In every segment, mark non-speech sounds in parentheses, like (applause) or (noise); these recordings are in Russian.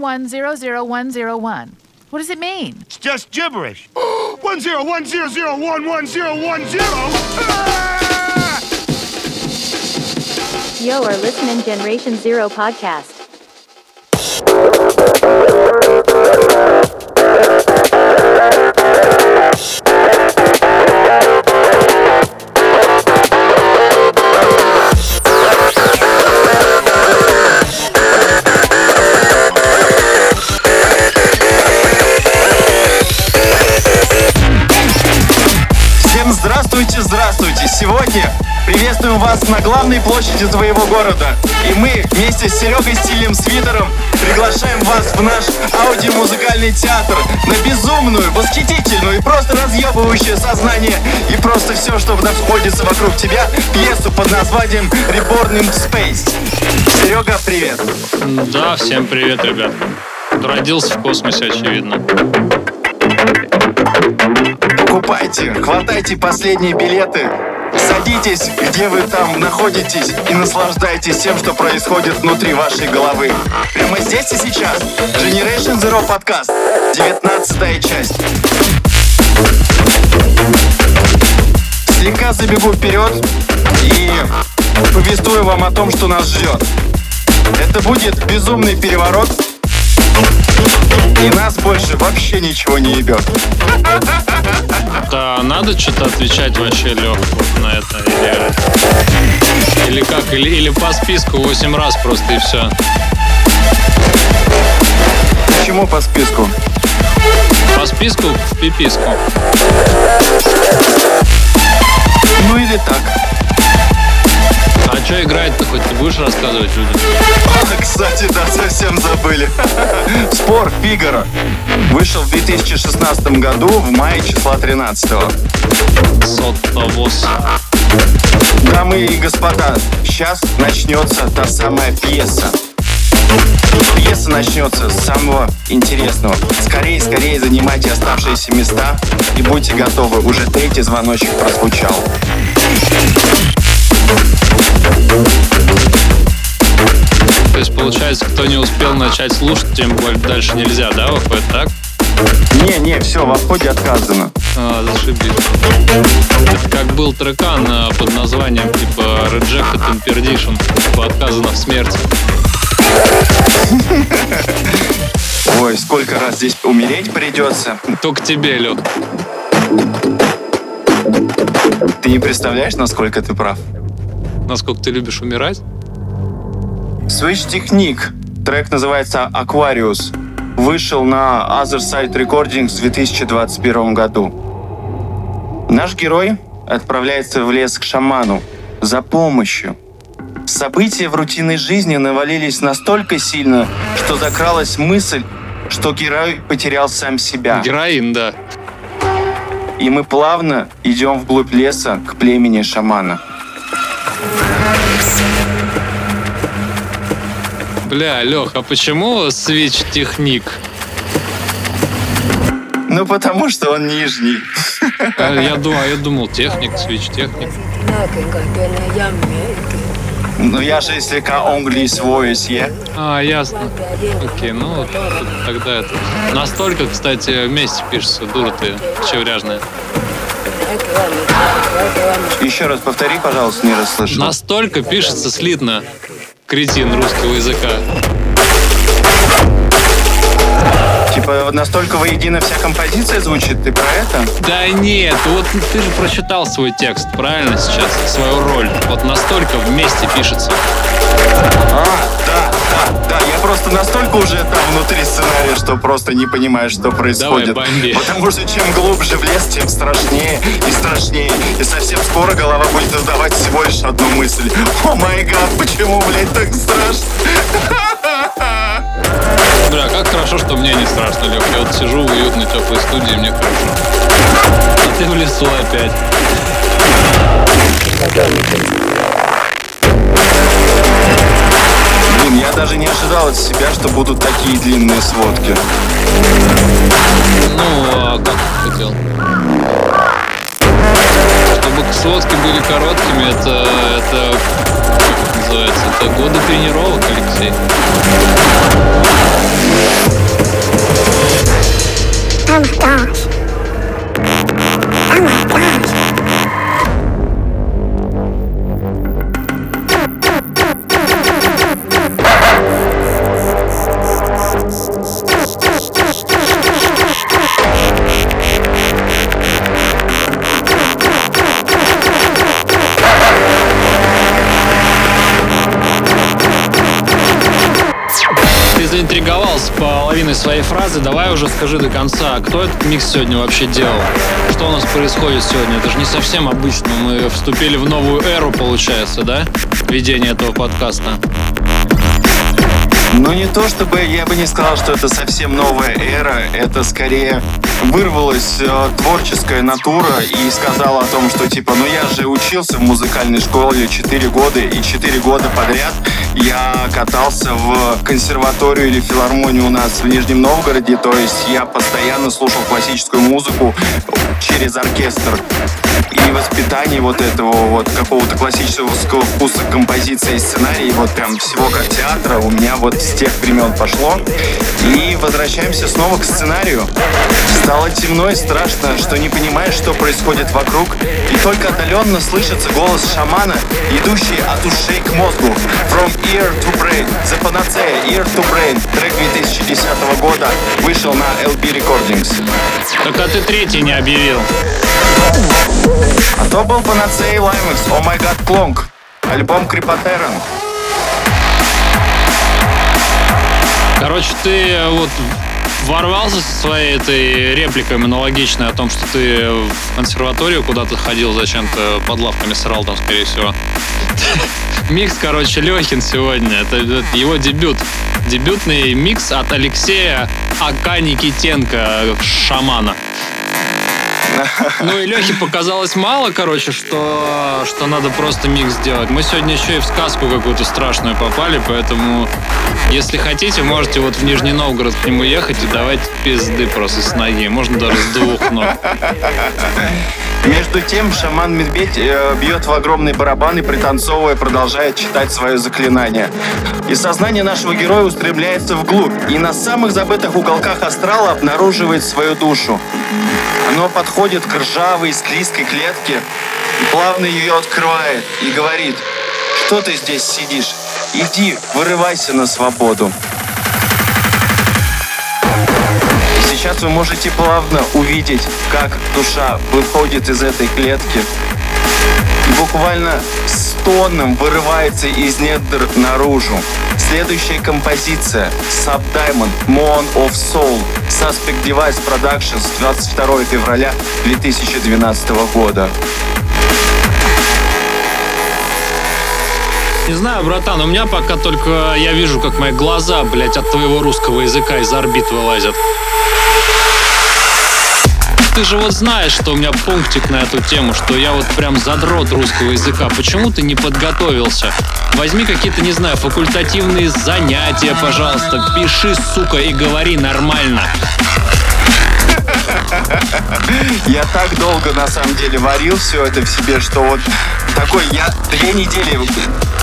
1100101. What does it mean? It's just gibberish. (gasps) 10100110110. You are listening Generation Zero podcast. Вас на главной площади твоего города. И мы вместе с Серегой Стилем Свитером приглашаем вас в наш аудиомузыкальный театр на безумную, восхитительную и просто разъебывающее сознание и просто все, что находится вокруг тебя, пьесу под названием Reborn in Space. Серега, привет! Да, всем привет, ребят. Родился в космосе, очевидно. Покупайте, хватайте последние билеты, садитесь, где вы там находитесь и наслаждайтесь тем, что происходит внутри вашей головы. Прямо здесь и сейчас. Generation Zero подкаст. 19 часть. Слегка забегу вперед и повествую вам о том, что нас ждет. Это будет безумный переворот, и нас больше вообще ничего не ебет. Да, надо что-то отвечать вообще, Лех, вот на это. Или, или как? Или, или по списку 8 раз просто и все. Почему по списку? По списку в пиписку. Ну или так. А что играет-то хоть ты будешь рассказывать людям? А, кстати, да, совсем забыли. (laughs) Спор Фигаро вышел в 2016 году в мае числа 13 Сотовоз. Дамы и господа, сейчас начнется та самая пьеса. Пьеса начнется с самого интересного. Скорее, скорее занимайте оставшиеся места и будьте готовы. Уже третий звоночек прозвучал. То есть, получается, кто не успел начать слушать, тем более дальше нельзя, да, выходит, так? Не, не, все, во входе отказано. А, зашибись. Это как был трекан а, под названием типа Rejected in Perdition, типа отказано в смерти. Ой, сколько раз здесь умереть придется. Только тебе, Лех. Ты не представляешь, насколько ты прав. Насколько ты любишь умирать? Switch Technique. Трек называется Aquarius. Вышел на Other Side Recordings в 2021 году. Наш герой отправляется в лес к шаману за помощью. События в рутинной жизни навалились настолько сильно, что закралась мысль, что герой потерял сам себя. Героин, да. И мы плавно идем вглубь леса к племени шамана. Бля, Лех, а почему Switch Техник? Ну, потому что он нижний. А Я думал, я думал, техник, Switch Техник. Ну, я же слегка английский yeah? А, ясно. Окей, ну вот тогда это... Настолько, кстати, вместе пишется, дура ты, чевряжная. Еще раз повтори, пожалуйста, не расслышал. Настолько пишется слитно, кретин русского языка. Типа, настолько воедино вся композиция звучит, ты про это? Да нет, вот ты же прочитал свой текст, правильно сейчас, свою роль. Вот настолько вместе пишется. А, да, да, да, я просто настолько уже там внутри сценария, что просто не понимаю, что происходит. бомби. Потому что чем глубже в лес, тем страшнее и страшнее. И совсем скоро голова будет издавать всего лишь одну мысль. О май гад, почему, блядь, так страшно? Бля, как хорошо, что мне не страшно, Лех. Я вот сижу в уютной теплой студии, мне хорошо. А ты в лесу опять. Блин, я даже не ожидал от себя, что будут такие длинные сводки. Ну, а как ты хотел? Чтобы сводки были короткими, это, это как это называется? Это годы тренировок, Алексей. Ты своей фразы. Давай уже скажи до конца, кто этот микс сегодня вообще делал? Что у нас происходит сегодня? Это же не совсем обычно. Мы вступили в новую эру, получается, да? Ведение этого подкаста. Ну, не то чтобы я бы не сказал, что это совсем новая эра, это скорее вырвалась э, творческая натура и сказала о том, что типа, ну я же учился в музыкальной школе 4 года, и 4 года подряд я катался в консерваторию или филармонию у нас в Нижнем Новгороде, то есть я постоянно слушал классическую музыку через оркестр. И воспитание вот этого вот какого-то классического вкуса композиции и сценарий, вот прям всего как театра у меня вот с тех времен пошло. И возвращаемся снова к сценарию. Стало темно и страшно, что не понимаешь, что происходит вокруг, и только отдаленно слышится голос шамана, идущий от ушей к мозгу. From ear to brain. The Panacea, ear to brain. Трек 2010 года вышел на LB Recordings. Так а ты третий не объявил. А то был Panacea Limex, Oh My God Clonk. Альбом Крипотеран. Короче, ты э, вот ворвался со своей этой репликой монологичной о том, что ты в консерваторию куда-то ходил зачем-то под лавками срал там, скорее всего. (laughs) Микс, короче, Лехин сегодня. Это, это его дебют. Дебютный микс от Алексея Ака Никитенко, шамана. Ну и Лехе показалось мало, короче, что, что надо просто микс сделать. Мы сегодня еще и в сказку какую-то страшную попали, поэтому, если хотите, можете вот в Нижний Новгород к нему ехать и давать пизды просто с ноги. Можно даже с двух ног. Между тем, шаман-медведь э, бьет в огромный барабан и, пританцовывая, продолжает читать свое заклинание. И сознание нашего героя устремляется вглубь, и на самых забытых уголках астрала обнаруживает свою душу. Оно подходит к ржавой, склизкой клетке, плавно ее открывает и говорит, что ты здесь сидишь? Иди, вырывайся на свободу. Сейчас вы можете плавно увидеть, как душа выходит из этой клетки и буквально стоном вырывается из недр наружу. Следующая композиция Subdiamond Moon of Soul Suspect Device Productions 22 февраля 2012 года. Не знаю, братан, у меня пока только я вижу, как мои глаза, блядь, от твоего русского языка из орбит вылазят. Ты же вот знаешь, что у меня пунктик на эту тему, что я вот прям задрот русского языка. Почему ты не подготовился? Возьми какие-то, не знаю, факультативные занятия, пожалуйста. Пиши, сука, и говори нормально. Я так долго, на самом деле, варил все это в себе, что вот такой я две недели,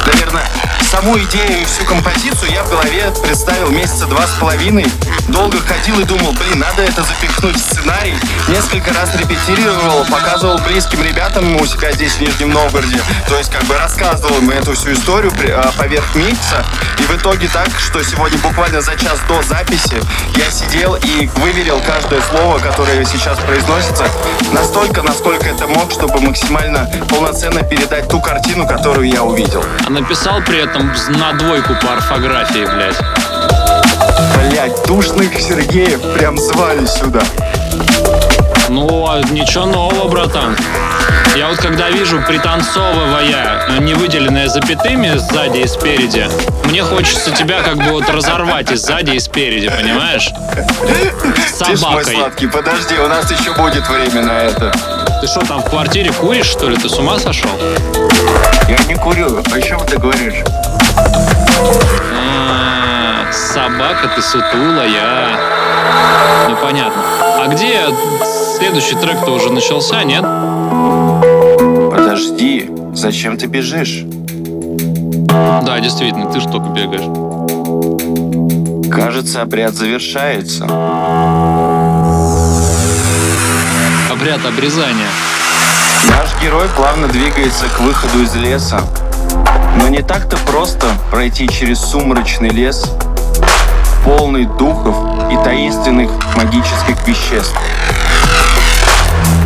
наверное, саму идею и всю композицию я в голове представил месяца два с половиной. Долго ходил и думал, блин, надо это запихнуть в сценарий. Несколько раз репетировал, показывал близким ребятам у себя здесь в Нижнем Новгороде. То есть как бы рассказывал им эту всю историю а, поверх микса. И в итоге так, что сегодня буквально за час до записи я сидел и выверил каждое слово, которое сейчас произносится, настолько, насколько это мог, чтобы максимально полноценно передать ту картину, которую я увидел. А написал при этом на двойку по орфографии, блядь. Блять, душных Сергеев прям звали сюда. Ну, а ничего нового, братан. Я вот когда вижу, пританцовывая, э, не выделенное запятыми сзади и спереди, мне хочется тебя как бы вот разорвать и сзади, и спереди, понимаешь? С Ты ж мой собакой. сладкий, подожди, у нас еще будет время на это. Ты что, там в квартире куришь, что ли? Ты с ума сошел? Я не курю, о чем ты говоришь? А, собака, ты сутулая. Ну, понятно. А где следующий трек-то уже начался, нет? Подожди, зачем ты бежишь? Да, действительно, ты же только бегаешь. Кажется, обряд завершается. Обряд обрезания. Наш герой плавно двигается к выходу из леса. Но не так-то просто пройти через сумрачный лес, полный духов и таинственных магических веществ.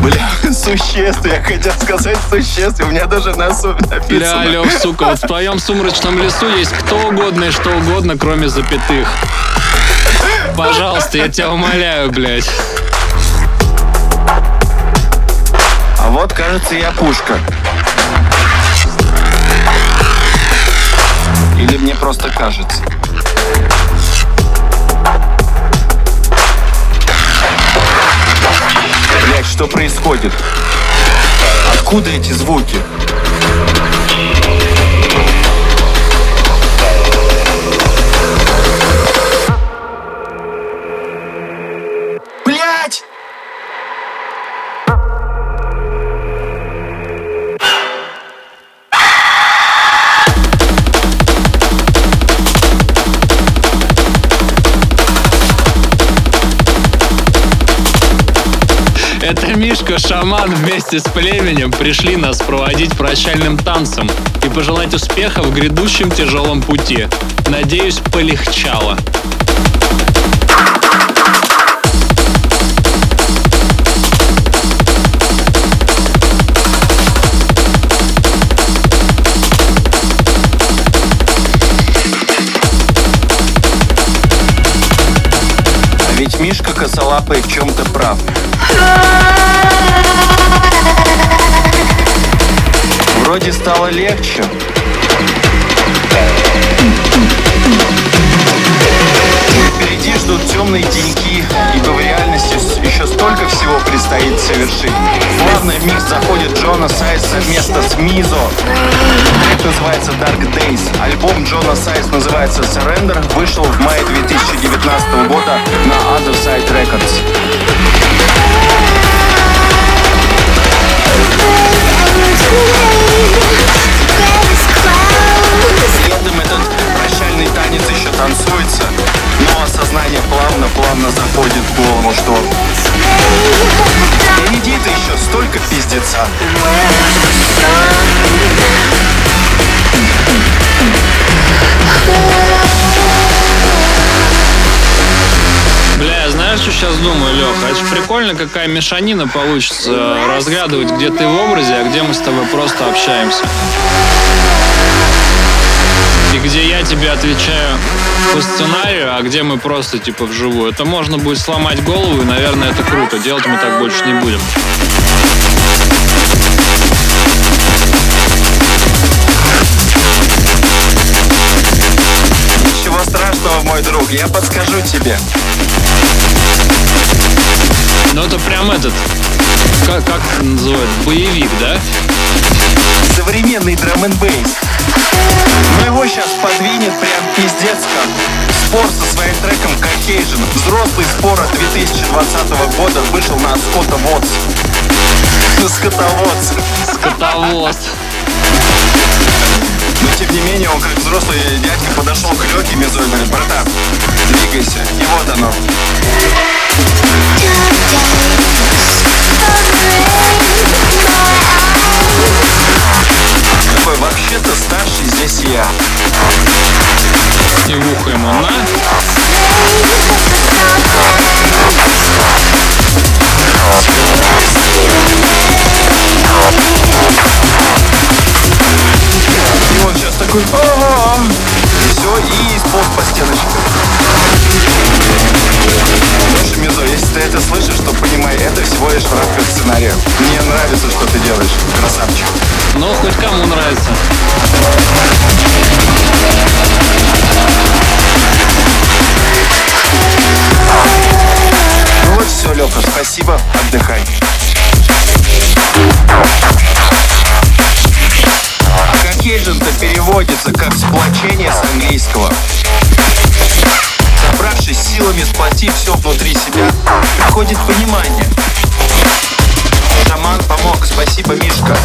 Бля, (laughs) существ, я хотел сказать существ, у меня даже на носу Бля, написано. Лёв, (laughs) сука, вот в твоем сумрачном лесу есть кто угодно и что угодно, кроме запятых. Пожалуйста, я тебя умоляю, блядь. А вот, кажется, я пушка. Или мне просто кажется. Что происходит? Откуда эти звуки? Шаман вместе с племенем пришли нас проводить прощальным танцем и пожелать успеха в грядущем тяжелом пути. Надеюсь, полегчало. А ведь Мишка косолапый в чем-то прав. Вроде стало легче. Впереди ждут темные деньки, ибо в реальности еще столько всего предстоит совершить. Плавно в микс заходит Джона Сайз совместно с Мизо. Трек называется Dark Days. Альбом Джона Сайз называется Surrender, вышел в мае 2019 года на Other Side Records. Следом этот прощальный танец еще танцуется, но осознание плавно-плавно заходит голову, что впереди-то еще столько пиздеца. Сейчас думаю, Леха? Это ж прикольно, какая мешанина получится разгадывать, где ты в образе, а где мы с тобой просто общаемся. И где я тебе отвечаю по сценарию, а где мы просто типа вживую. Это можно будет сломать голову, и, наверное, это круто. Делать мы так больше не будем. Ничего страшного, мой друг, я подскажу тебе. Ну это прям этот, как, как это называют, боевик, да? Современный драм н бейс. Но его сейчас подвинет прям пиздец как. Спор со своим треком Caucasian. Взрослый спор от 2020 года вышел на Скотта Вотс. Скотоводс. Скотовоз. Тем не менее, он как взрослый дядька подошел к Лёхе Мизой и говорит, братан, двигайся. И вот оно. Такой, вообще-то старший здесь я. И ухо ему на. И он сейчас такой, ага, и все, и сполз по стеночке. Слушай, Мизо, если ты это слышишь, то понимай, это всего лишь в рамках сценария. Мне нравится, что ты делаешь, красавчик. Ну, хоть кому нравится. Приходит понимание. Шаман помог, спасибо, Мишка.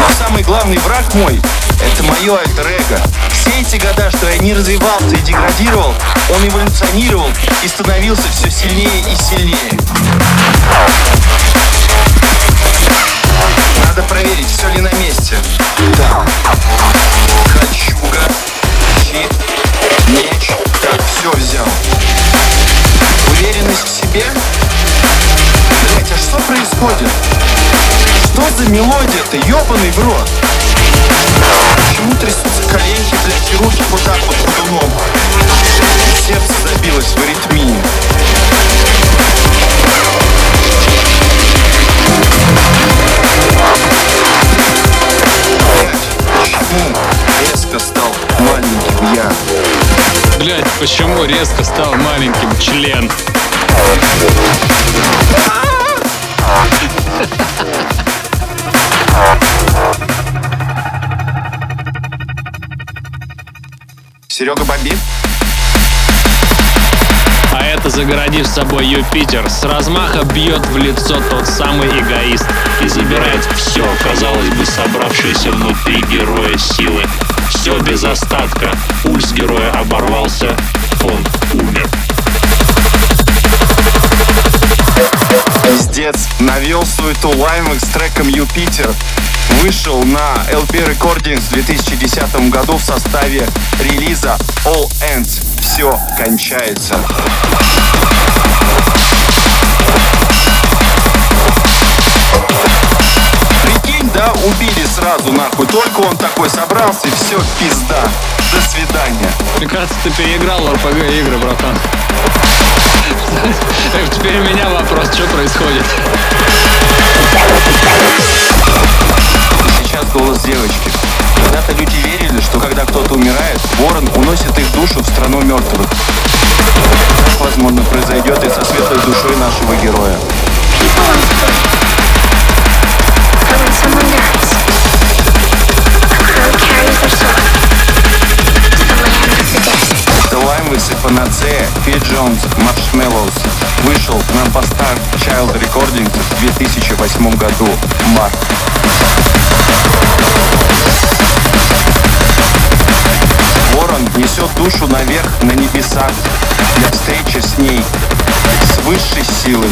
Но самый главный враг мой — это мое альтер-эго. Все эти года, что я не развивался и деградировал, он эволюционировал и становился все сильнее и сильнее. Надо проверить, все ли на месте. Так. Кольчуга, происходит? Что за мелодия-то, ебаный в рот? Почему трясутся коленки, блядь, и руки вот так вот ходуном? Сердце забилось в аритмии. Почему резко стал маленьким я? Блять, почему резко стал маленьким член? Серега бомбит? А это загородив собой Юпитер. С размаха бьет в лицо тот самый эгоист и забирает все, казалось бы, собравшееся внутри героя силы. Все без остатка. Пульс героя оборвался, он умер. Пиздец, навел суету Лаймек с треком Юпитер. Вышел на LP Recordings в 2010 году в составе релиза All Ends. Все кончается. Прикинь, да, убили сразу нахуй. Только он такой собрался, и все, пизда. До свидания. Мне кажется, ты переиграл в RPG игры, братан. Теперь у меня вопрос, что происходит? Сейчас голос девочки. Когда-то люди верили, что когда кто-то умирает, ворон уносит их душу в страну мертвых. Так, возможно, произойдет и со светлой душой нашего героя. Someone dies, a crow carries their soul и Panacea, Фит Джонс, Marshmallows. Вышел на Bastard Child Recordings в 2008 году. Март. Ворон несет душу наверх на небеса для встречи с ней, с высшей силой,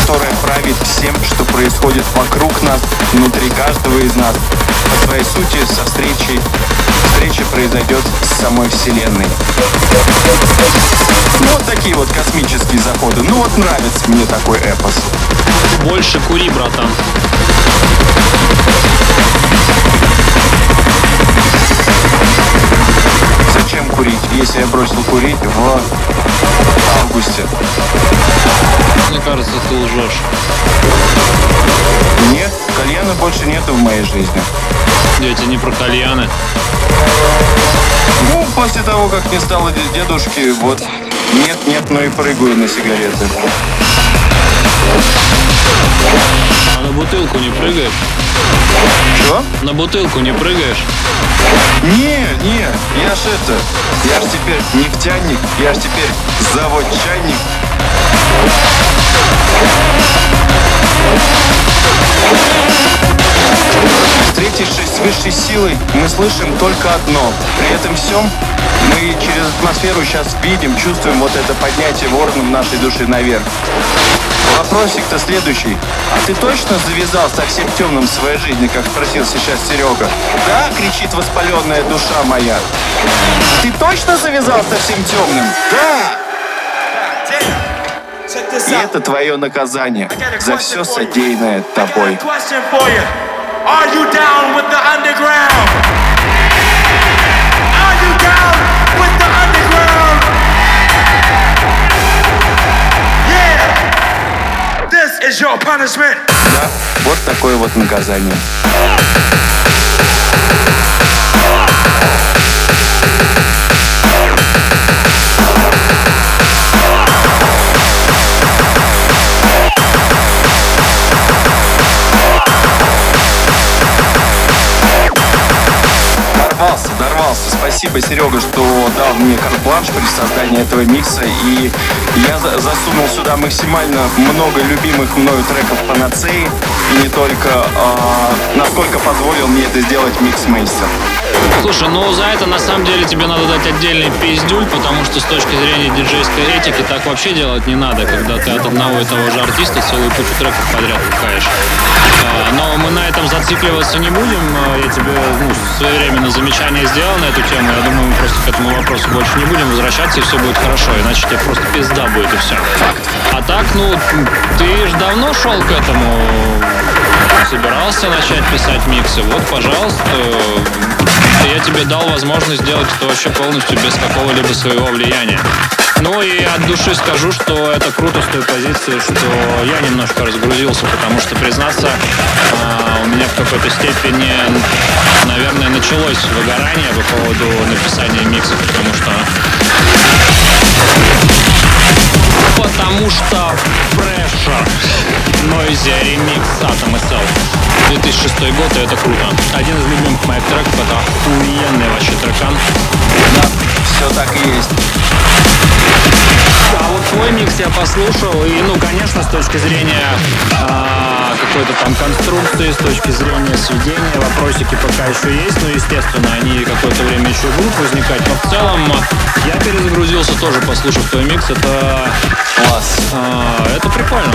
которая правит всем, что происходит вокруг нас, внутри каждого из нас. По своей сути, со встречей, встреча произойдет с самой Вселенной. Ну, вот такие вот космические заходы. Ну, вот нравится мне такой эпос. Больше кури, братан. Зачем курить, если я бросил курить в августе? Мне кажется, ты лжешь. Нет, кальяна больше нету в моей жизни. Дети не про кальяны. Ну, после того, как не стало де- дедушки, вот нет-нет, но и прыгаю на сигареты. А на бутылку не прыгаешь? Что? На бутылку не прыгаешь? Не, не, я ж это, я ж теперь нефтяник, я ж теперь завод-чайник. Встретившись с высшей силой, мы слышим только одно. При этом всем мы через атмосферу сейчас видим, чувствуем вот это поднятие вороном нашей души наверх. Вопросик-то следующий. А ты точно завязал совсем темным в своей жизни, как спросил сейчас Серега? Да, кричит воспаленная душа моя. Ты точно завязал совсем темным? Да! И это твое наказание за все содеянное тобой. Are you down with the underground? Are you down Is your punishment. Да, вот такое вот наказание. Спасибо. Серега, что дал мне карт-бланш при создании этого микса. И я за- засунул сюда максимально много любимых мною треков Панацеи. И не только, а, насколько позволил мне это сделать микс-мейстер. Слушай, ну за это на самом деле тебе надо дать отдельный пиздюль, потому что с точки зрения диджейской этики так вообще делать не надо, когда ты от одного и того же артиста целую кучу треков подряд пускаешь. А, Но мы на этом зацикливаться не будем. А, Я тебе ну, своевременно замечание сделал на эту тему. Я думаю, мы просто к этому вопросу больше не будем возвращаться, и все будет хорошо. Иначе тебе просто пизда будет, и все. А так, ну, ты же давно шел к этому собирался начать писать миксы, вот, пожалуйста, я тебе дал возможность сделать это вообще полностью без какого-либо своего влияния. Ну и от души скажу, что это круто с той позиции, что я немножко разгрузился, потому что, признаться, а, у меня в какой-то степени, наверное, началось выгорание по поводу написания миксов, потому что Потому что Pressure Noisy Remix Atom SL 2006 год, и это круто. Один из любимых моих треков, это охуенный вообще трекан. Да, все так и есть. А вот твой микс я послушал, и, ну, конечно, с точки зрения а, какой-то там конструкции, с точки зрения сведения, вопросики пока еще есть, но, естественно, они какое-то время еще будут возникать, но в целом а, я перезагрузился тоже, послушав твой микс, это, Класс. а, это прикольно.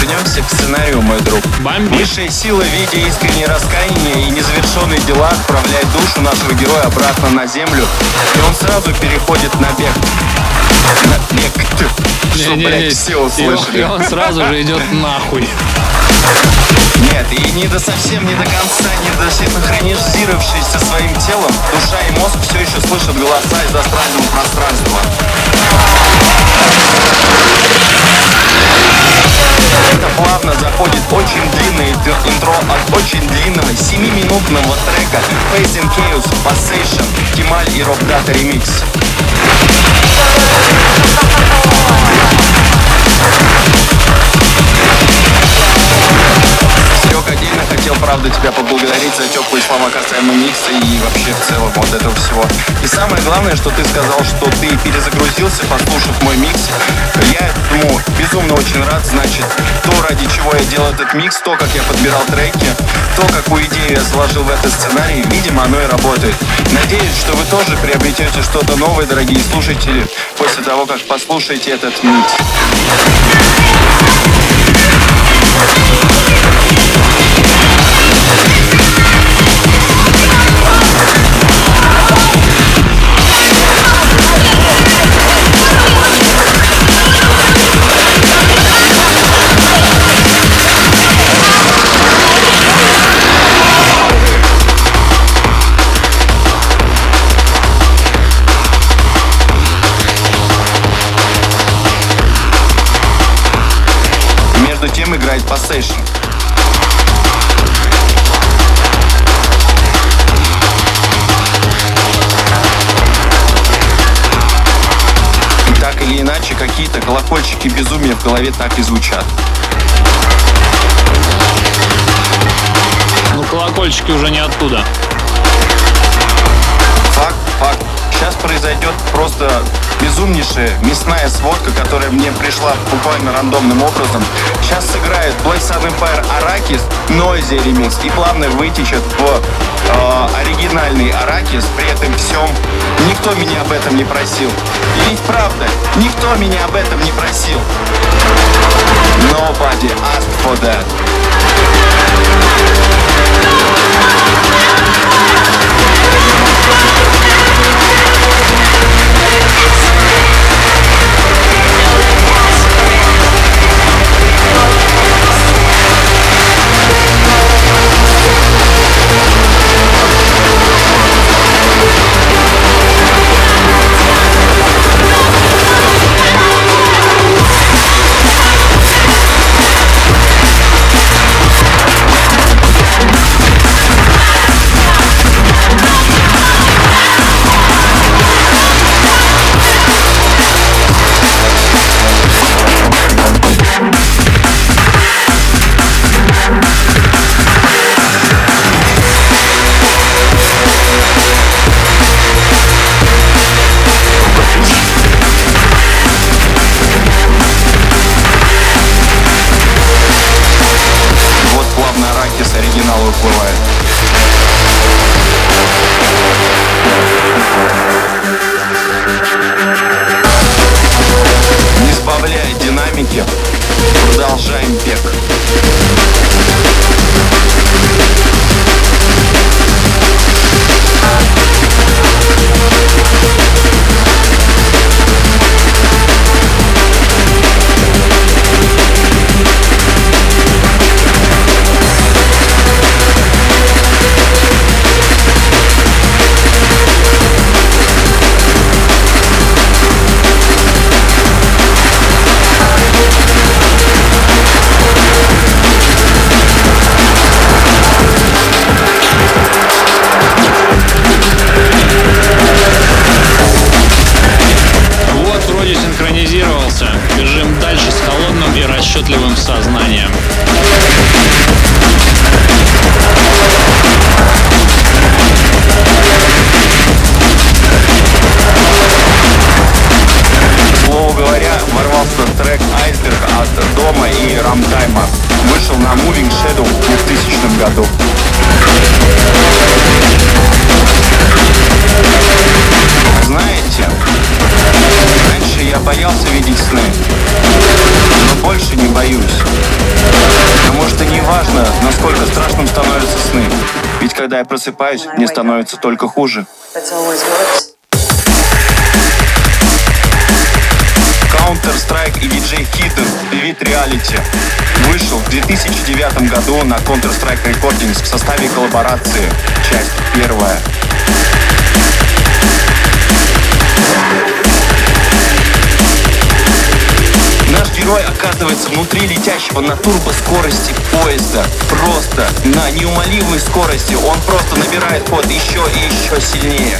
Вернемся к сценарию, мой друг. Бомби. Высшая сила в виде искренней раскаяния и незавершенные дела отправляет душу нашего героя обратно на землю, и он сразу переходит на бег. На бег. Что, блядь, все и услышали. он сразу же идет нахуй. Нет, и не до совсем, не до конца, не до синхронизировавшись со своим телом, душа и мозг все еще слышат голоса из астрального пространства. Интро- от очень длинного 7-минутного трека Face in Chaos Passation Кемаль и Роб Дата ремикс. Серег, отдельно хотел, правда, тебя поблагодарить за теплые слова касаемо микса и вообще в целом вот этого всего. И самое главное, что ты сказал, что ты перезагрузился, послушав мой микс. Я этому безумно очень рад, значит, то, ради чего я делал этот микс, то, как я подбирал треки, то, какую идею я сложил в этот сценарий, видимо, оно и работает. Надеюсь, что вы тоже приобретете что-то новое, дорогие слушатели, после того, как послушаете этот микс. Passation. И так или иначе, какие-то колокольчики безумия в голове так и звучат. Ну, колокольчики уже не оттуда. Произойдет просто безумнейшая мясная сводка, которая мне пришла буквально рандомным образом. Сейчас сыграет Black Sun Empire Arrakis, Noisy ремикс и плавно вытечет в э, оригинальный Arrakis. При этом всем никто меня об этом не просил. И ведь правда, никто меня об этом не просил. Nobody asked for that. Просыпаюсь, мне становится только хуже. Counter-Strike и DJ Hidden Elite Reality вышел в 2009 году на Counter-Strike Recordings в составе коллаборации. Часть первая. Герой оказывается внутри летящего на турбоскорости поезда. Просто на неумолимой скорости он просто набирает ход еще и еще сильнее.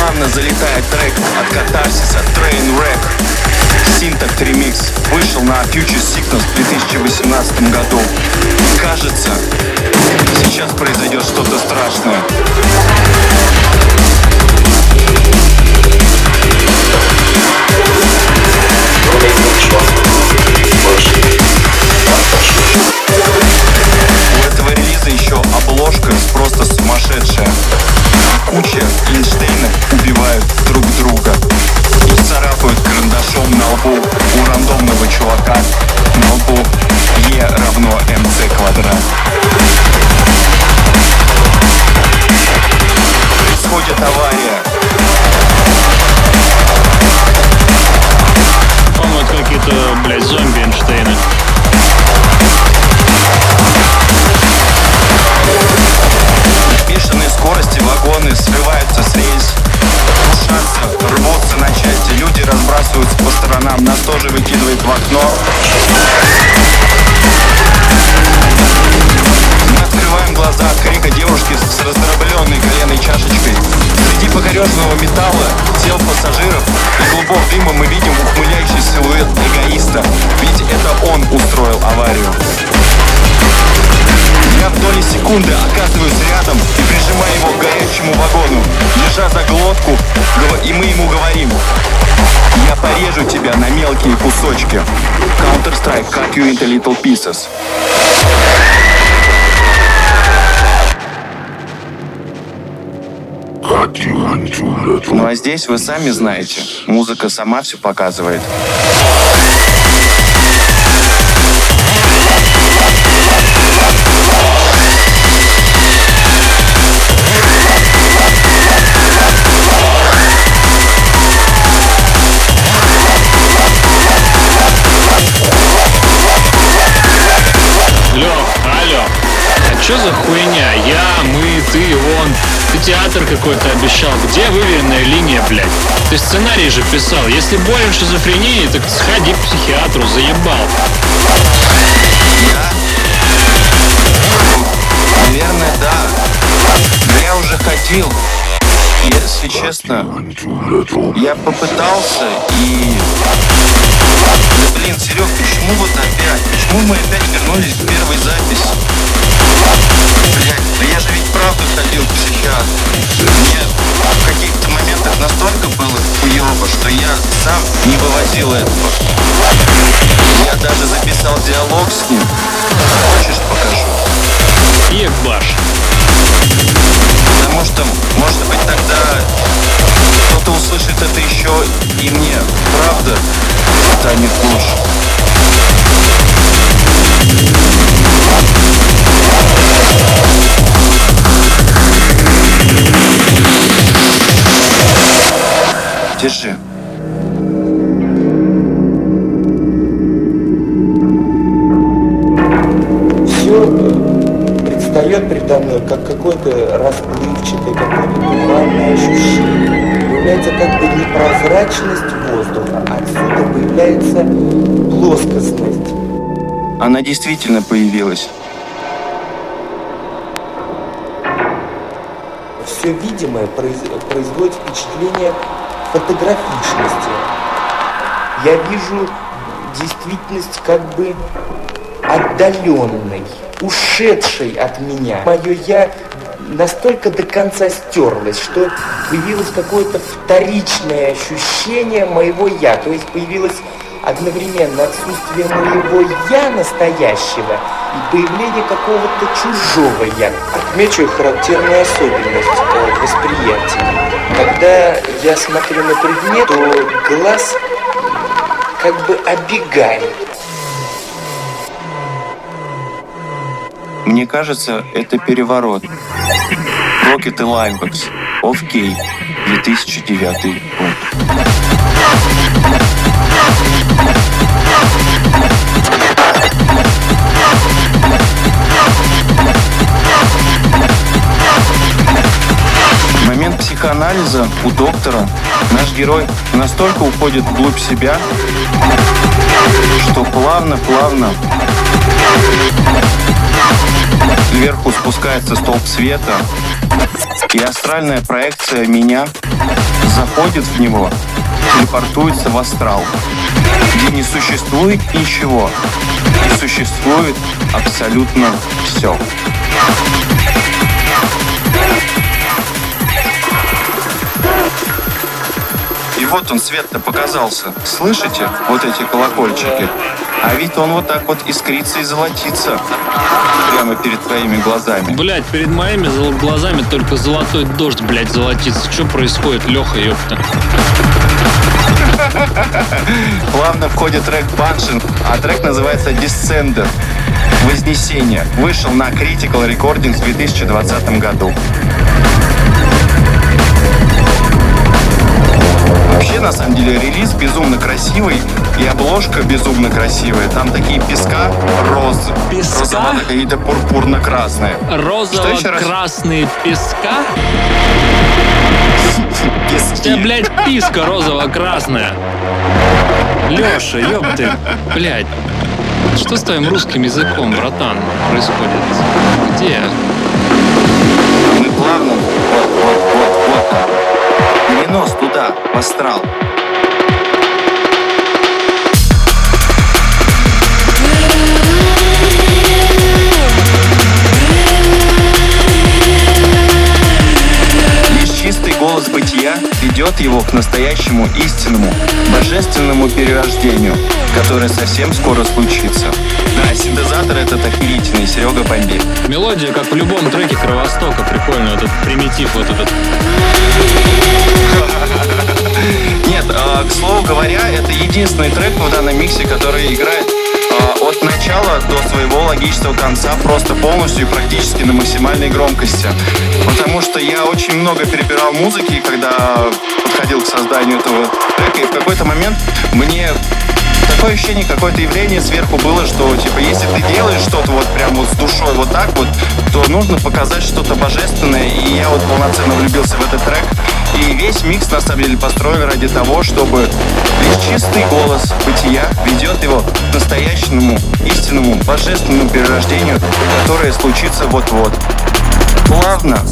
Плавно залетает трек от катарсиса Trainwreck. Синтакт ремикс вышел на Future Signals в 2018 году. Кажется, сейчас произойдет что-то страшное. У little pieces. Ну а здесь вы сами знаете, музыка сама все показывает. Театр какой-то обещал. Где выверенная линия, блядь? Ты сценарий же писал. Если болен шизофренией, так сходи к психиатру, заебал. Наверное, да. Но я уже ходил. Если честно, я попытался и... Да блин, Серег, почему вот опять? Почему мы опять вернулись к первой записи? Блять, да я же ведь правда ходил к психиатру. Мне в каких-то моментах настолько было хуёво, что я сам не вывозил этого. Я даже записал диалог с ним. Хочешь, покажу? Ебаш. Потому что, может быть, тогда кто-то услышит это еще и мне. Правда станет лучше. Держи. Предстает предо мной как какое-то расплывчатое, какое-то туманное ощущение. Появляется как бы непрозрачность воздуха, отсюда появляется плоскостность. Она действительно появилась. Все видимое произ- производит впечатление фотографичности. Я вижу действительность как бы отдаленной, ушедшей от меня. Мое «я» настолько до конца стерлось, что появилось какое-то вторичное ощущение моего «я». То есть появилось одновременно отсутствие моего «я» настоящего и появление какого-то чужого «я». Отмечу характерную особенность восприятия. Когда я смотрю на предмет, то глаз как бы обегает. Мне кажется, это переворот. Rocket и. Off Key. 2009 год. Момент психоанализа у доктора наш герой настолько уходит вглубь себя, что плавно-плавно Сверху спускается столб света, и астральная проекция меня заходит в него, телепортуется в астрал, где не существует ничего, и существует абсолютно все. И вот он, свет-то показался. Слышите? Вот эти колокольчики. А ведь он вот так вот искрится и золотится. Прямо перед твоими глазами. Блять, перед моими глазами только золотой дождь, блядь, золотится. Что происходит, Леха, ёпта? Плавно входит трек Баншин, а трек называется Descender. Вознесение. Вышел на Critical Recordings в 2020 году. Вообще, на самом деле, релиз безумно красивый, и обложка безумно красивая. Там такие песка роз. Песка? Розово- Какие-то пурпурно-красные. Розово-красные песка? Пески. блядь, писка розово-красная. Леша, ёпты, блядь. Что с твоим русским языком, братан, происходит? Где? В астрал. Лишь чистый голос бытия ведет его к настоящему истинному, божественному перерождению, которое совсем скоро случится. Да, синтезатор этот охерительный, Серега бомбит. Мелодия, как в любом треке Кровостока, прикольно, этот примитив вот этот. (laughs) Нет, а, к слову говоря, это единственный трек в данном миксе, который играет а, от начала до своего логического конца просто полностью и практически на максимальной громкости. Потому что я очень много перебирал музыки, когда подходил к созданию этого трека, и в какой-то момент мне такое ощущение, какое-то явление сверху было, что, типа, если ты делаешь что-то вот прям вот с душой вот так вот, то нужно показать что-то божественное, и я вот полноценно влюбился в этот трек, и весь микс, на самом деле, построен ради того, чтобы лишь чистый голос бытия ведет его к настоящему, истинному, божественному перерождению, которое случится вот-вот. Плавно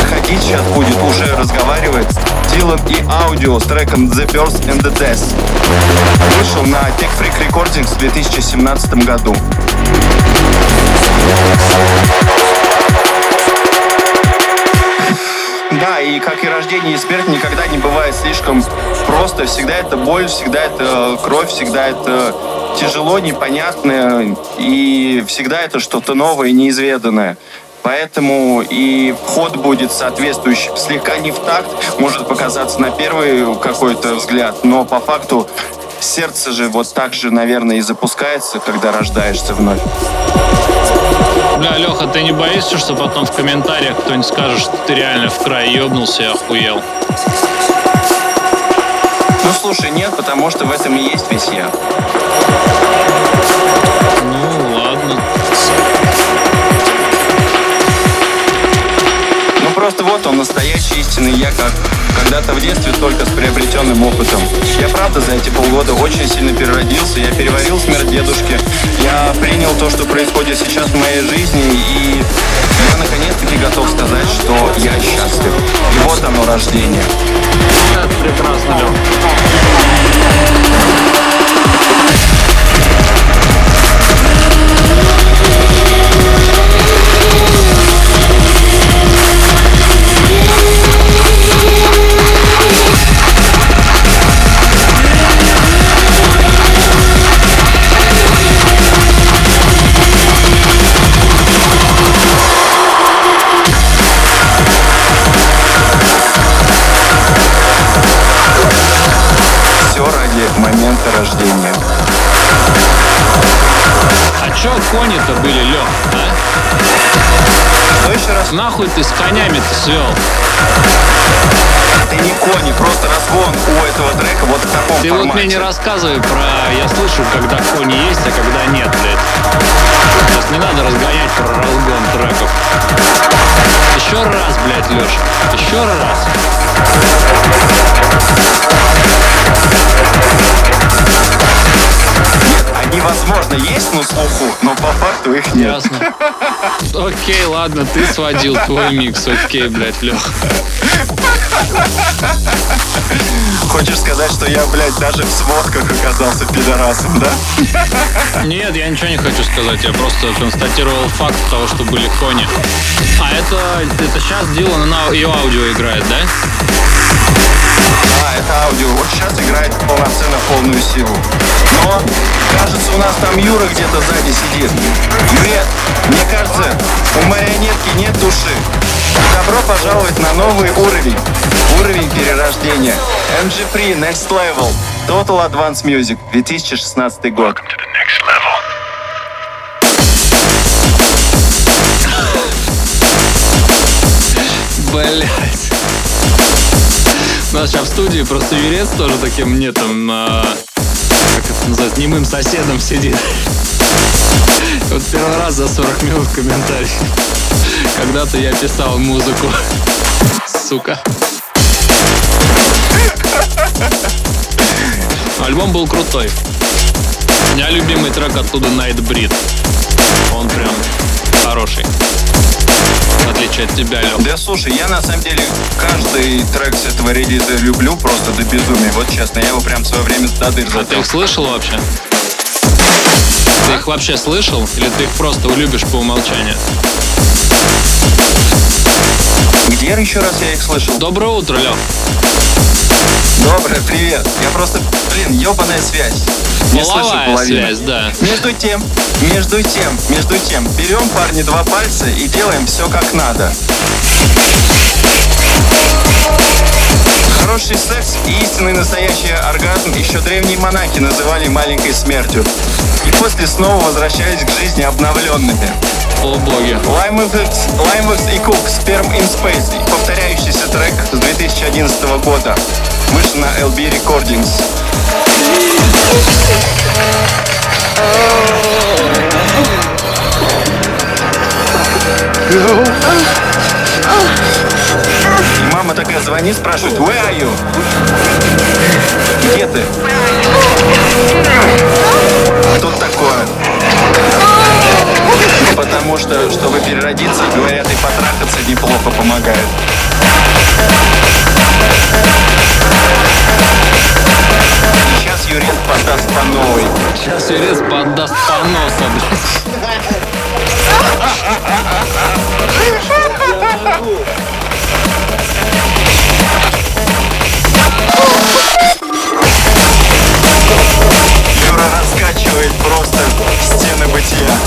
заходить сейчас будет уже разговаривать Дилан и Аудио с треком The Birth and the Death. Вышел на Tech Freak Recordings в 2017 году. Да, и как и рождение и смерть никогда не бывает слишком просто. Всегда это боль, всегда это кровь, всегда это тяжело, непонятно, и всегда это что-то новое, неизведанное. Поэтому и вход будет соответствующий. Слегка не в такт, может показаться на первый какой-то взгляд, но по факту сердце же вот так же, наверное, и запускается, когда рождаешься вновь. Бля, Леха, ты не боишься, что потом в комментариях кто-нибудь скажет, что ты реально в край ебнулся и охуел? Ну, слушай, нет, потому что в этом и есть весь я. Ну, ладно. Ну, просто вот он, настоящий истинный я, как когда-то в детстве только с приобретенным опытом. Я правда за эти полгода очень сильно переродился. Я переварил смерть дедушки. Я принял то, что происходит сейчас в моей жизни. И я наконец-таки готов сказать, что я счастлив. И вот оно рождение. Это прекрасно, Лех. Кони-то были, Лех, а? Что еще раз? Нахуй ты с конями-то свел? Ты не кони, просто разгон у этого трека вот в таком Ты вот формате. мне не рассказывай про... Я слышу, когда кони есть, а когда нет, блядь. Есть не надо разгонять про разгон треков. Еще раз, блядь, Леш. Еще раз. Их нет. Ясно. Окей, ладно, ты сводил твой микс. Окей, блядь, Лех. Хочешь сказать, что я, блядь, даже в сводках оказался пидорасом, да? Нет, я ничего не хочу сказать. Я просто констатировал факт того, что были кони. А это, это сейчас Дилан на ее аудио играет, да? А, это аудио. Вот сейчас играет полноценно полную силу. Но, кажется, у нас там Юра где-то сзади сидит. Юрет, мне кажется, у марионетки нет души. Добро пожаловать на новый уровень. Уровень перерождения. MG Free Next Level. Total Advanced Music. 2016 год. Блять. Нас сейчас в студии просто Юрец тоже таким мне там, а, как это называется, немым соседом сидит. Вот первый раз за 40 минут комментарий. Когда-то я писал музыку. Сука. Альбом был крутой. У меня любимый трек оттуда Night Breed. Он прям хороший. В отличие от тебя, Лёх. Да слушай, я на самом деле каждый трек с этого релиза люблю просто до безумия. Вот честно, я его прям в свое время додыржал. А ты их слышал вообще? Ты их вообще слышал? Или ты их просто любишь по умолчанию? Где еще раз я их слышал? Доброе утро, Лёх. Доброе, привет. Я просто, блин, ебаная связь. Не слышу Половая половину. связь, да. Между тем, между тем, между тем, берем, парни, два пальца и делаем все как надо. Хороший секс и истинный настоящий оргазм еще древние монахи называли маленькой смертью. И после снова возвращались к жизни обновленными. О боги. Limeworks, и Cook Sperm in Space. Повторяющийся трек с 2011 года. Вышел на LB Recordings. И мама такая звонит, спрашивает, where are you? Где ты? Тут такое. Потому что, чтобы переродиться, говорят, и потрахаться неплохо помогает. Юрец подаст по новой. Сейчас Юрец подаст блядь. Юра раскачивает просто стены бытия.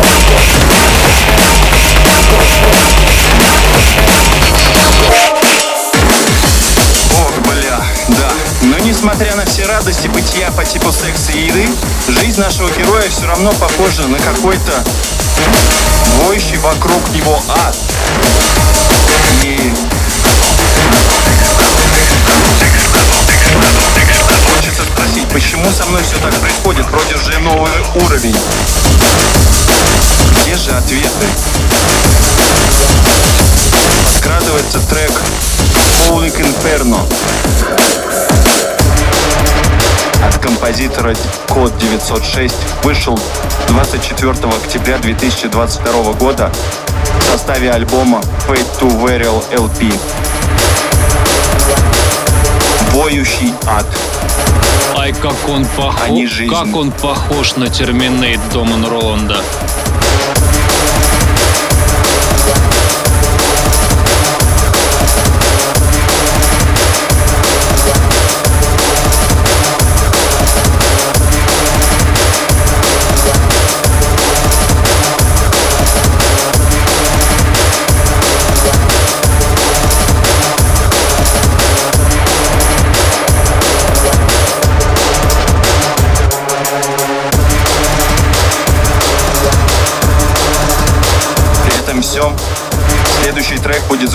Ох, Несмотря на все радости бытия по типу секса и еды, жизнь нашего героя все равно похожа на какой-то воющий вокруг него ад. И хочется спросить, почему со мной все так происходит? Вроде же новый уровень. Где же ответы? Подкрадывается трек Public Inferno от композитора Код 906 вышел 24 октября 2022 года в составе альбома Fate to Burial LP. Воющий ад. Ай, как он похож, жизнь. как он похож на Терминейт Доман Роланда.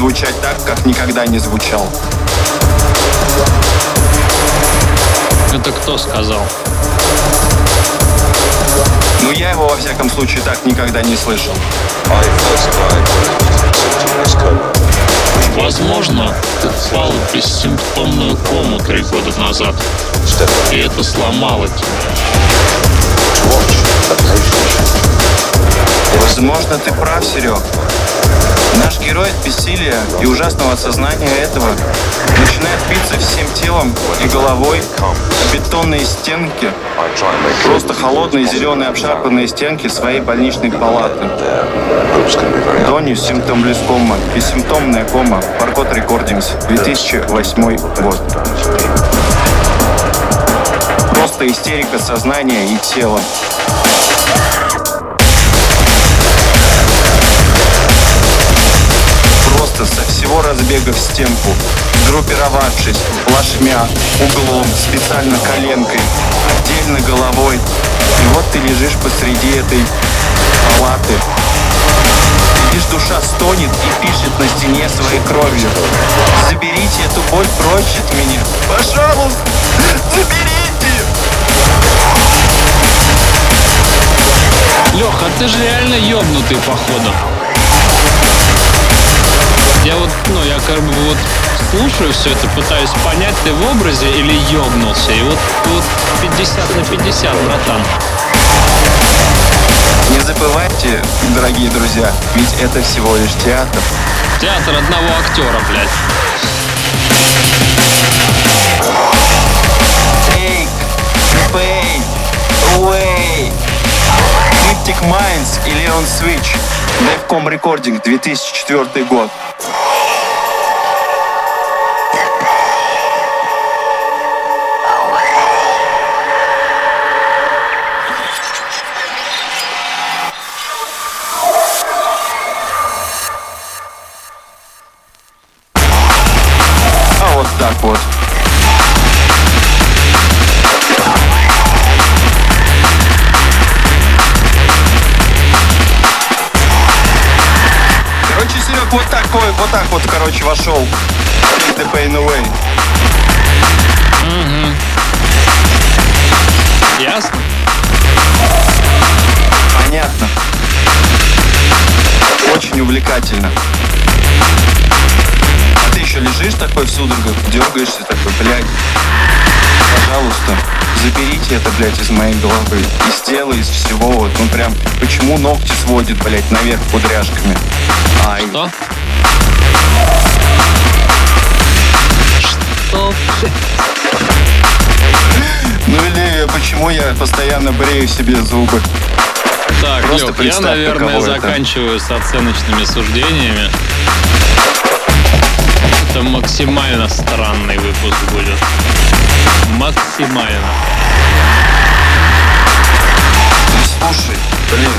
Звучать так, как никогда не звучал. Это кто сказал? Но я его, во всяком случае, так никогда не слышал. Возможно, ты впал в бессимптомную кому три года назад. И это сломало тебя. Возможно, ты прав, Серег. Наш герой от бессилия и ужасного осознания этого начинает биться всем телом и головой о бетонные стенки, просто холодные зеленые обшарпанные стенки своей больничной палаты. Донью симптом кома и симптомная кома Паркот Рекордингс 2008 год. Просто истерика сознания и тела. Всего разбега в стенку, группировавшись, плашмя, углом, специально коленкой, отдельно головой. И вот ты лежишь посреди этой палаты. И лишь душа стонет и пишет на стене своей кровью. Заберите эту боль прочь от меня. Пожалуйста, заберите! Лех, а ты же реально ёбнутый, походу. Я вот, ну, я как бы вот слушаю все это, пытаюсь понять, ты в образе или ёбнулся. И вот, вот 50 на 50, братан. Не забывайте, дорогие друзья, ведь это всего лишь театр. Театр одного актера, блядь. Take pain away. Cryptic Minds и Leon Switch. Defcom Recording, 2004 год. Take the pain away. Ясно? Понятно. Очень увлекательно. А ты еще лежишь такой в судорогах, дергаешься такой, блядь. Пожалуйста, заберите это, блядь, из моей головы. Из тела, из всего. Вот, ну прям, почему ногти сводит, блядь, наверх кудряшками? Ай. Что? Что? Ну или почему я постоянно брею себе зубы? Так, Просто Лёх, я, наверное, заканчиваю с оценочными суждениями. Это максимально странный выпуск будет. Максимально. Ну, слушай, блин,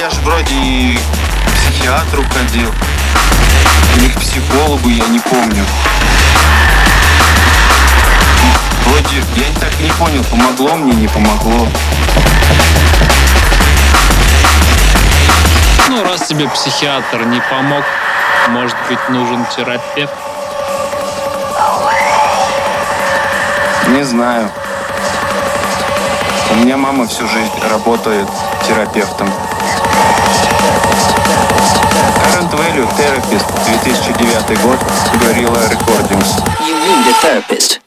я же вроде и к психиатру ходил. Или к психологу, я не помню. Вроде, я так не понял, помогло мне, не помогло. Ну, раз тебе психиатр не помог, может быть, нужен терапевт. Не знаю. У меня мама всю жизнь работает терапевтом. Current Value Therapist 2009 год Gorilla Recordings. You need a therapist.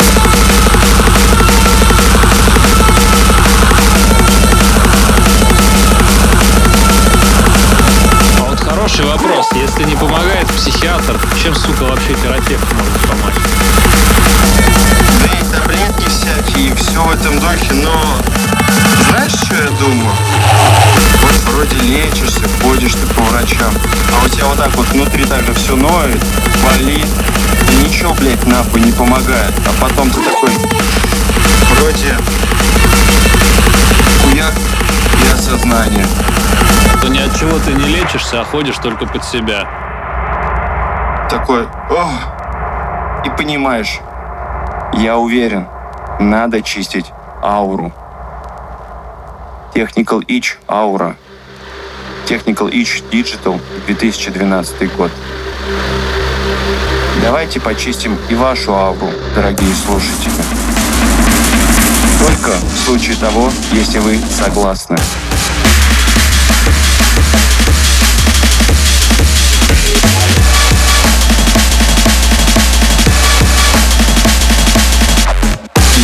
А вот хороший вопрос. Если не помогает психиатр, чем, сука, вообще терапевт может помочь? Да и таблетки всякие, и все в этом духе, но... Знаешь, что я думаю? Вроде лечишься, ходишь ты по врачам, а у тебя вот так вот внутри так же все ноет, болит, и ничего, блядь, нахуй не помогает. А потом ты такой, вроде, хуяк и осознание. То ни от чего ты не лечишься, а ходишь только под себя. Такой, ох, и понимаешь, я уверен, надо чистить ауру. Technical Itch Aura. Technical Itch Digital 2012 год. Давайте почистим и вашу ауру, дорогие слушатели. Только в случае того, если вы согласны.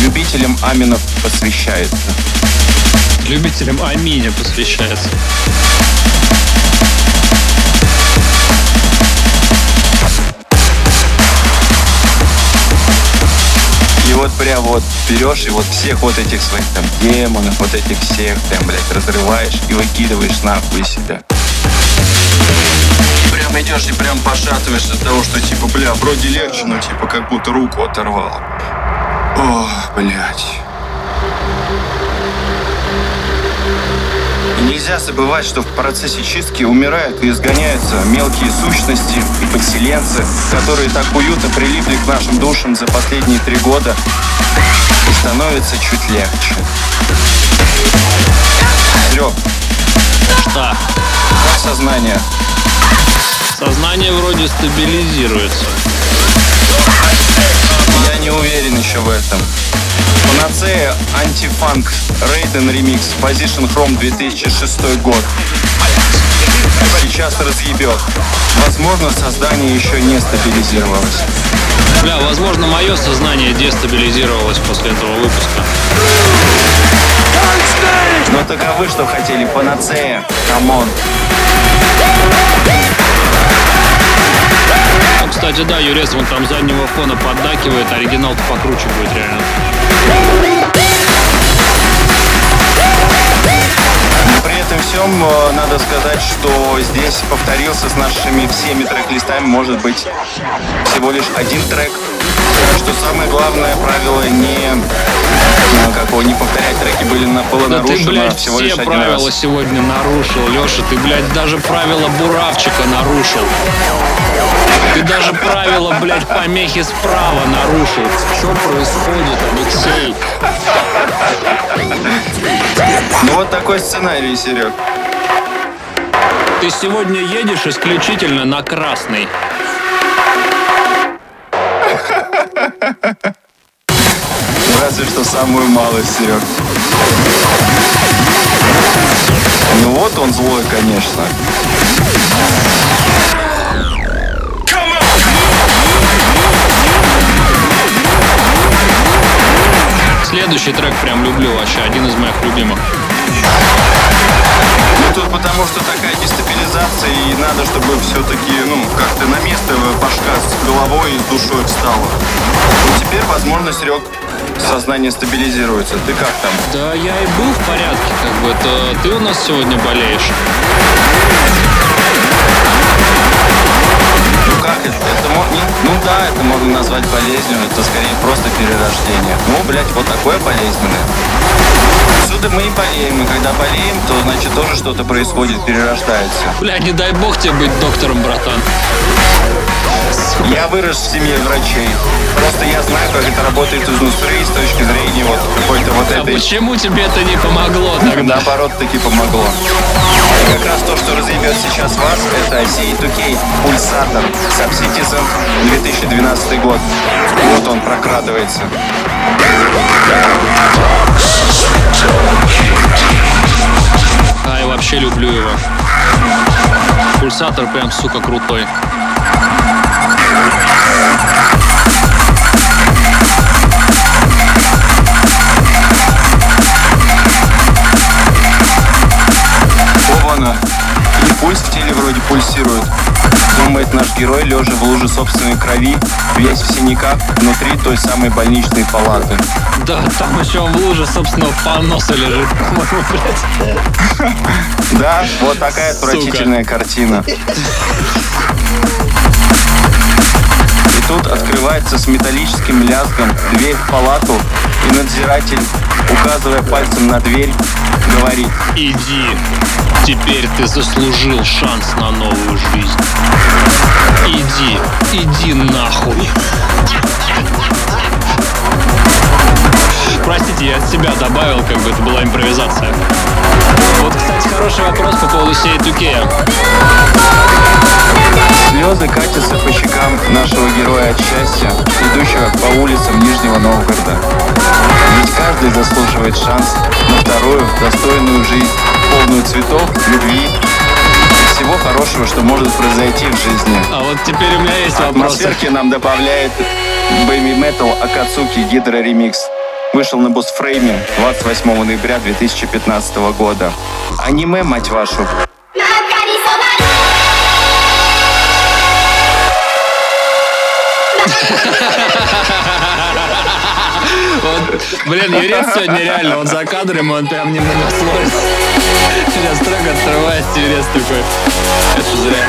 Любителям аминов посвящается. Любителям Аминя посвящается. Вот прям вот берешь и вот всех вот этих своих там демонов, вот этих всех прям, блядь, разрываешь и выкидываешь нахуй из себя. Прям идешь и прям пошатываешься от того, что типа, бля, вроде легче, но типа как будто руку оторвал. Ох, блядь. Нельзя забывать, что в процессе чистки умирают и изгоняются мелкие сущности и подселенцы, которые так уютно прилипли к нашим душам за последние три года и становится чуть легче. Серег, Что? как сознание? Сознание вроде стабилизируется. Не уверен еще в этом. Panacea Antifunk Raiden Remix Position Chrome 2006 год. Сейчас разъебет. Возможно, сознание еще не стабилизировалось. Бля, возможно, мое сознание дестабилизировалось после этого выпуска. Ну так а вы что хотели, Panacea. Come on. Ну, кстати, да, Юрец вон там заднего фона поддакивает, оригинал-то покруче будет реально. Но при этом всем э, надо сказать, что здесь повторился с нашими всеми трек-листами, может быть, всего лишь один трек. Что самое главное правило не ну, как его, не повторять треки были на, было Да ты, нарушено блядь, всего лишь все один правила раз. сегодня нарушил, Леша. Ты, блядь, даже правила буравчика нарушил. Ты даже правила, блядь, помехи справа нарушил. Что происходит, Алексей? Ну вот такой сценарий, Серег. Ты сегодня едешь исключительно на красный. Разве что самую малость, Серег. Ну вот он злой, конечно. Следующий трек прям люблю вообще, один из моих любимых. Тут потому что такая дестабилизация, и надо, чтобы все-таки, ну, как-то на место башка с головой и с душой встала. Ну теперь, возможно, Серег, сознание стабилизируется. Ты как там? Да я и был в порядке, как бы. Это ты у нас сегодня болеешь. Ну как это? Не- Ну да, это можно назвать болезнью, это скорее просто перерождение. Ну, блядь, вот такое болезненное. Отсюда мы и болеем, и когда болеем, то значит тоже что-то происходит, перерождается. Бля, не дай бог тебе быть доктором, братан. Я вырос в семье врачей. Просто я знаю, как это работает изнутри с точки зрения вот какой-то вот А этой... почему тебе это не помогло тогда? Наоборот, таки помогло. Как раз то, что разъебет сейчас вас, это C2K Пульсатор Subcitizen 2012 год. Вот он прокрадывается. А, я вообще люблю его. пульсатор прям, сука, крутой. Пульсирует. Думает наш герой, лежа в луже собственной крови, весь в синяках, внутри той самой больничной палаты. Да, там еще в луже, собственно, поноса лежит, по-моему, блядь. (laughs) Да, вот такая отвратительная картина. И тут открывается с металлическим лязгом дверь в палату, и надзиратель, указывая пальцем на дверь, говорит Иди, теперь ты заслужил шанс на новую жизнь. Иди, иди нахуй. Простите, я от себя добавил, как бы это была импровизация. Вот, кстати, хороший вопрос по поводу сей Тукея. Слезы катятся по щекам нашего героя от счастья, идущего по улицам Нижнего Новгорода. Ведь каждый заслуживает шанс на вторую достойную жизнь, полную цветов, любви и всего хорошего, что может произойти в жизни. А вот теперь у меня есть вопросы. Атмосферки нам добавляет Baby Metal Акацуки Гидро Ремикс. Вышел на Бусфрейме 28 ноября 2015 года. Аниме, мать вашу. Вот, блин, Юрец сегодня реально, он за кадром, он прям немного слоит. Я строго отрываюсь, Юрец такой, это зря.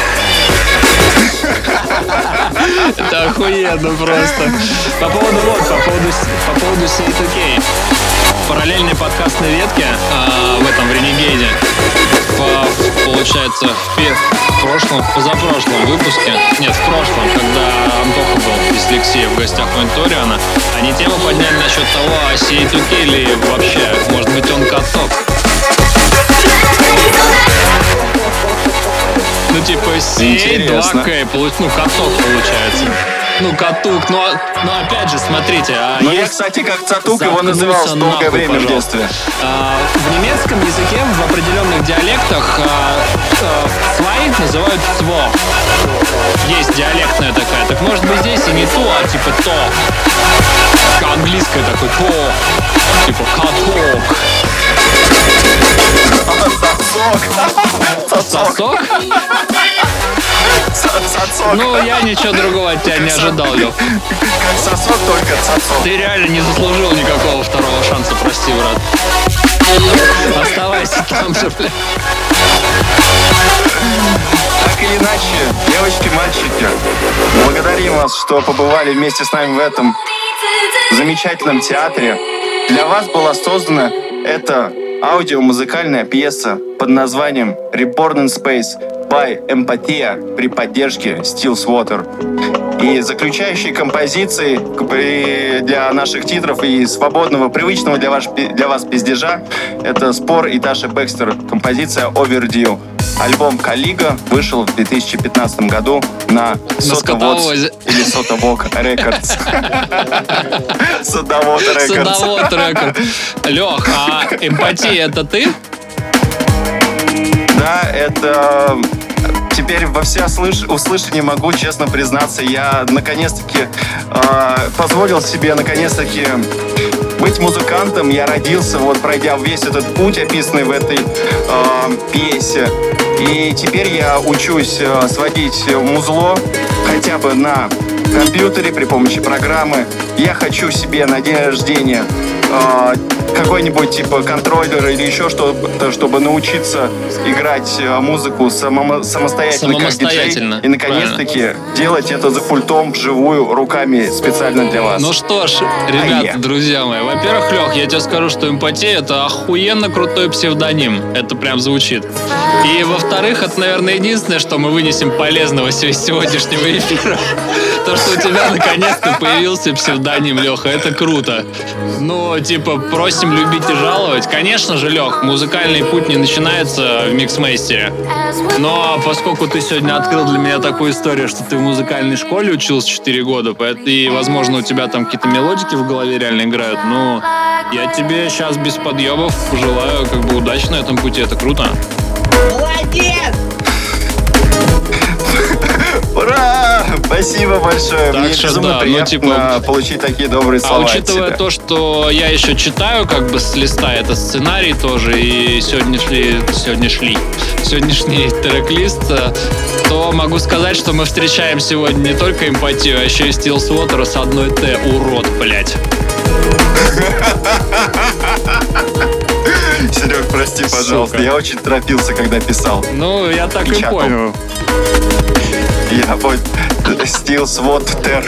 Это охуенно просто. По поводу вот, по поводу, по поводу C2K. В параллельной подкастной ветке а, в этом в Ренегейде по- получается, в, в прошлом, в позапрошлом выпуске, нет, в прошлом, когда Антоха был из Лексия в гостях у Инториана, они тему подняли насчет того, а сей Туке или вообще, может быть, он каток. Ну, типа, сей Интересно. 2К, получ- ну, каток получается. Ну, катук, но, но опять же, смотрите, а Ну, я, кстати, как Цатук его называл долгое время в пожалуйста. детстве. А, В немецком языке в определенных диалектах а, а, называют «цво». Есть диалектная такая. Так может быть здесь и не то, а типа то. Английское такое то. Типа каток. (laughs) Сосок? (laughs) Цацок. Ну, я ничего другого от тебя не ожидал, Лёв. Как сосок, только цацок. Ты реально не заслужил никакого второго шанса, прости, брат. Оставайся там же, бля. Так или иначе, девочки, мальчики, благодарим вас, что побывали вместе с нами в этом замечательном театре. Для вас была создана эта аудиомузыкальная пьеса под названием Reborn in Space by Empathia при поддержке Steels Water. И заключающей композицией к- при- для наших титров и свободного, привычного для, ваш, для вас пиздежа это Spor и Tasha Baxter, композиция Overdue. Альбом Caligo вышел в 2015 году на Сотовод или Sotto Voce Records. Садовод Records. Садовод Records. Лех, а Empathýa это ты? Да, это теперь во всеуслышание могу честно признаться, я наконец-таки э, позволил себе наконец-таки быть музыкантом. Я родился, вот пройдя весь этот путь, описанный в этой э, пьесе. И теперь я учусь э, сводить музло хотя бы на компьютере при помощи программы. Я хочу себе на день рождения э, какой-нибудь типа контроллер или еще что-то, чтобы научиться играть э, музыку само- самостоятельно, как диджей. Самостоятельно, И наконец-таки делать это за пультом вживую руками специально для вас. Ну что ж, ребят, друзья мои, во-первых, Лех, я тебе скажу, что эмпатия это охуенно крутой псевдоним. Это прям звучит. И во-вторых, это, наверное, единственное, что мы вынесем полезного из сегодняшнего эфира. (laughs) То, что у тебя наконец-то появился псевдоним, Леха, это круто. Ну, типа, просим любить и жаловать. Конечно же, Лех, музыкальный путь не начинается в миксмейстере. Но поскольку ты сегодня открыл для меня такую историю, что ты в музыкальной школе учился 4 года, и, возможно, у тебя там какие-то мелодики в голове реально играют, ну, я тебе сейчас без подъебов пожелаю как бы удачи на этом пути, это круто. Молодец! Спасибо большое. Так Мне что безумно да, ну, приятно типа- получить такие добрые А слова от учитывая то, что я еще читаю как бы с листа это сценарий тоже и сегодняшний, сегодняшний, сегодняшний трек-лист, э, то могу сказать, что мы встречаем сегодня не только эмпатию, а еще и Steel Water с одной Т. Урод, блядь. (laughs) Серег, прости, пожалуйста. Сука. Я очень торопился, когда писал. Ну, я так и Печатал. понял. Я вот SWAT Ter.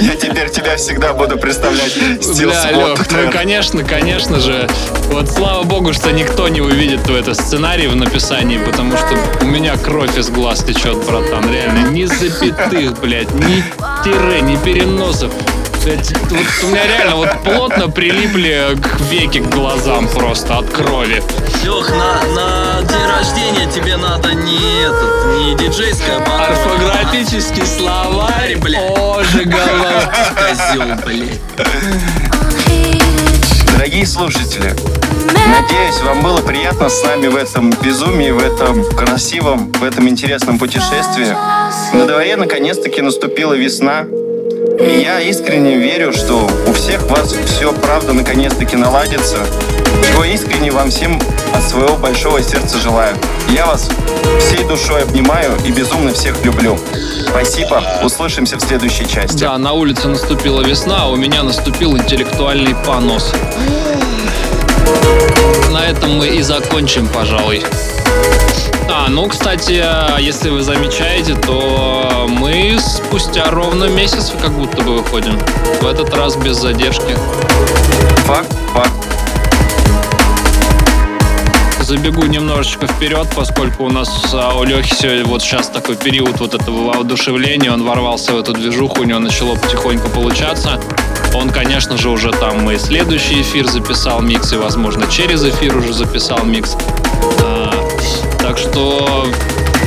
Я теперь тебя всегда буду представлять SWAT Лёх, ну конечно, конечно же. Вот слава богу, что никто не увидит в это сценарий в написании, потому что у меня кровь из глаз течет, братан. Реально, ни запятых, блядь, ни тире, ни переносов. Блядь, вот у меня реально вот плотно прилипли к веки к глазам просто от крови. Лех, на, на день рождения тебе надо не этот, не диджейская банка. Орфографический словарь, бля. о же голова. Козел, блядь. Дорогие слушатели, надеюсь, вам было приятно с нами в этом безумии, в этом красивом, в этом интересном путешествии. На дворе наконец-таки наступила весна. И я искренне верю, что у всех вас все правда наконец-таки наладится. Чего искренне вам всем от своего большого сердца желаю. Я вас всей душой обнимаю и безумно всех люблю. Спасибо. Услышимся в следующей части. Да, на улице наступила весна, а у меня наступил интеллектуальный понос. На этом мы и закончим, пожалуй. А, ну, кстати, если вы замечаете, то мы спустя ровно месяц как будто бы выходим. В этот раз без задержки. Факт, факт. Забегу немножечко вперед, поскольку у нас а, у Лехи сегодня вот сейчас такой период вот этого воодушевления, он ворвался в эту движуху, у него начало потихоньку получаться. Он, конечно же, уже там и следующий эфир записал микс, и, возможно, через эфир уже записал микс. А, так что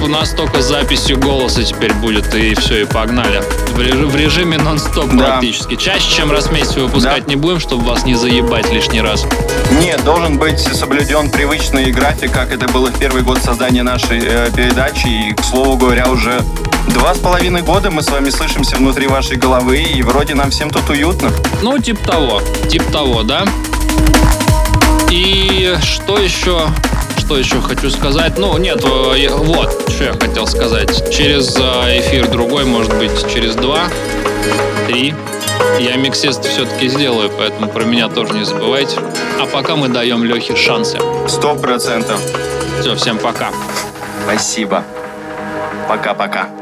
у нас только с записью голоса теперь будет, и все, и погнали. В, режи- в режиме нон-стоп Да. практически. Чаще, чем раз в месяц выпускать Да. не будем, чтобы вас не заебать лишний раз. Нет, должен быть соблюден привычный график, как это было в первый год создания нашей э, передачи. И, к слову говоря, уже два с половиной года мы с вами слышимся внутри вашей головы, и вроде нам всем тут уютно. Ну, типа того. Типа того, да? И что еще? Что еще хочу сказать? Ну, нет, э, вот, что я хотел сказать. Через э, эфир другой, может быть, через два, три. Я миксест все-таки сделаю, поэтому про меня тоже не забывайте. А пока мы даем Лехе шансы. Сто процентов. Все, всем пока. Спасибо. Пока-пока.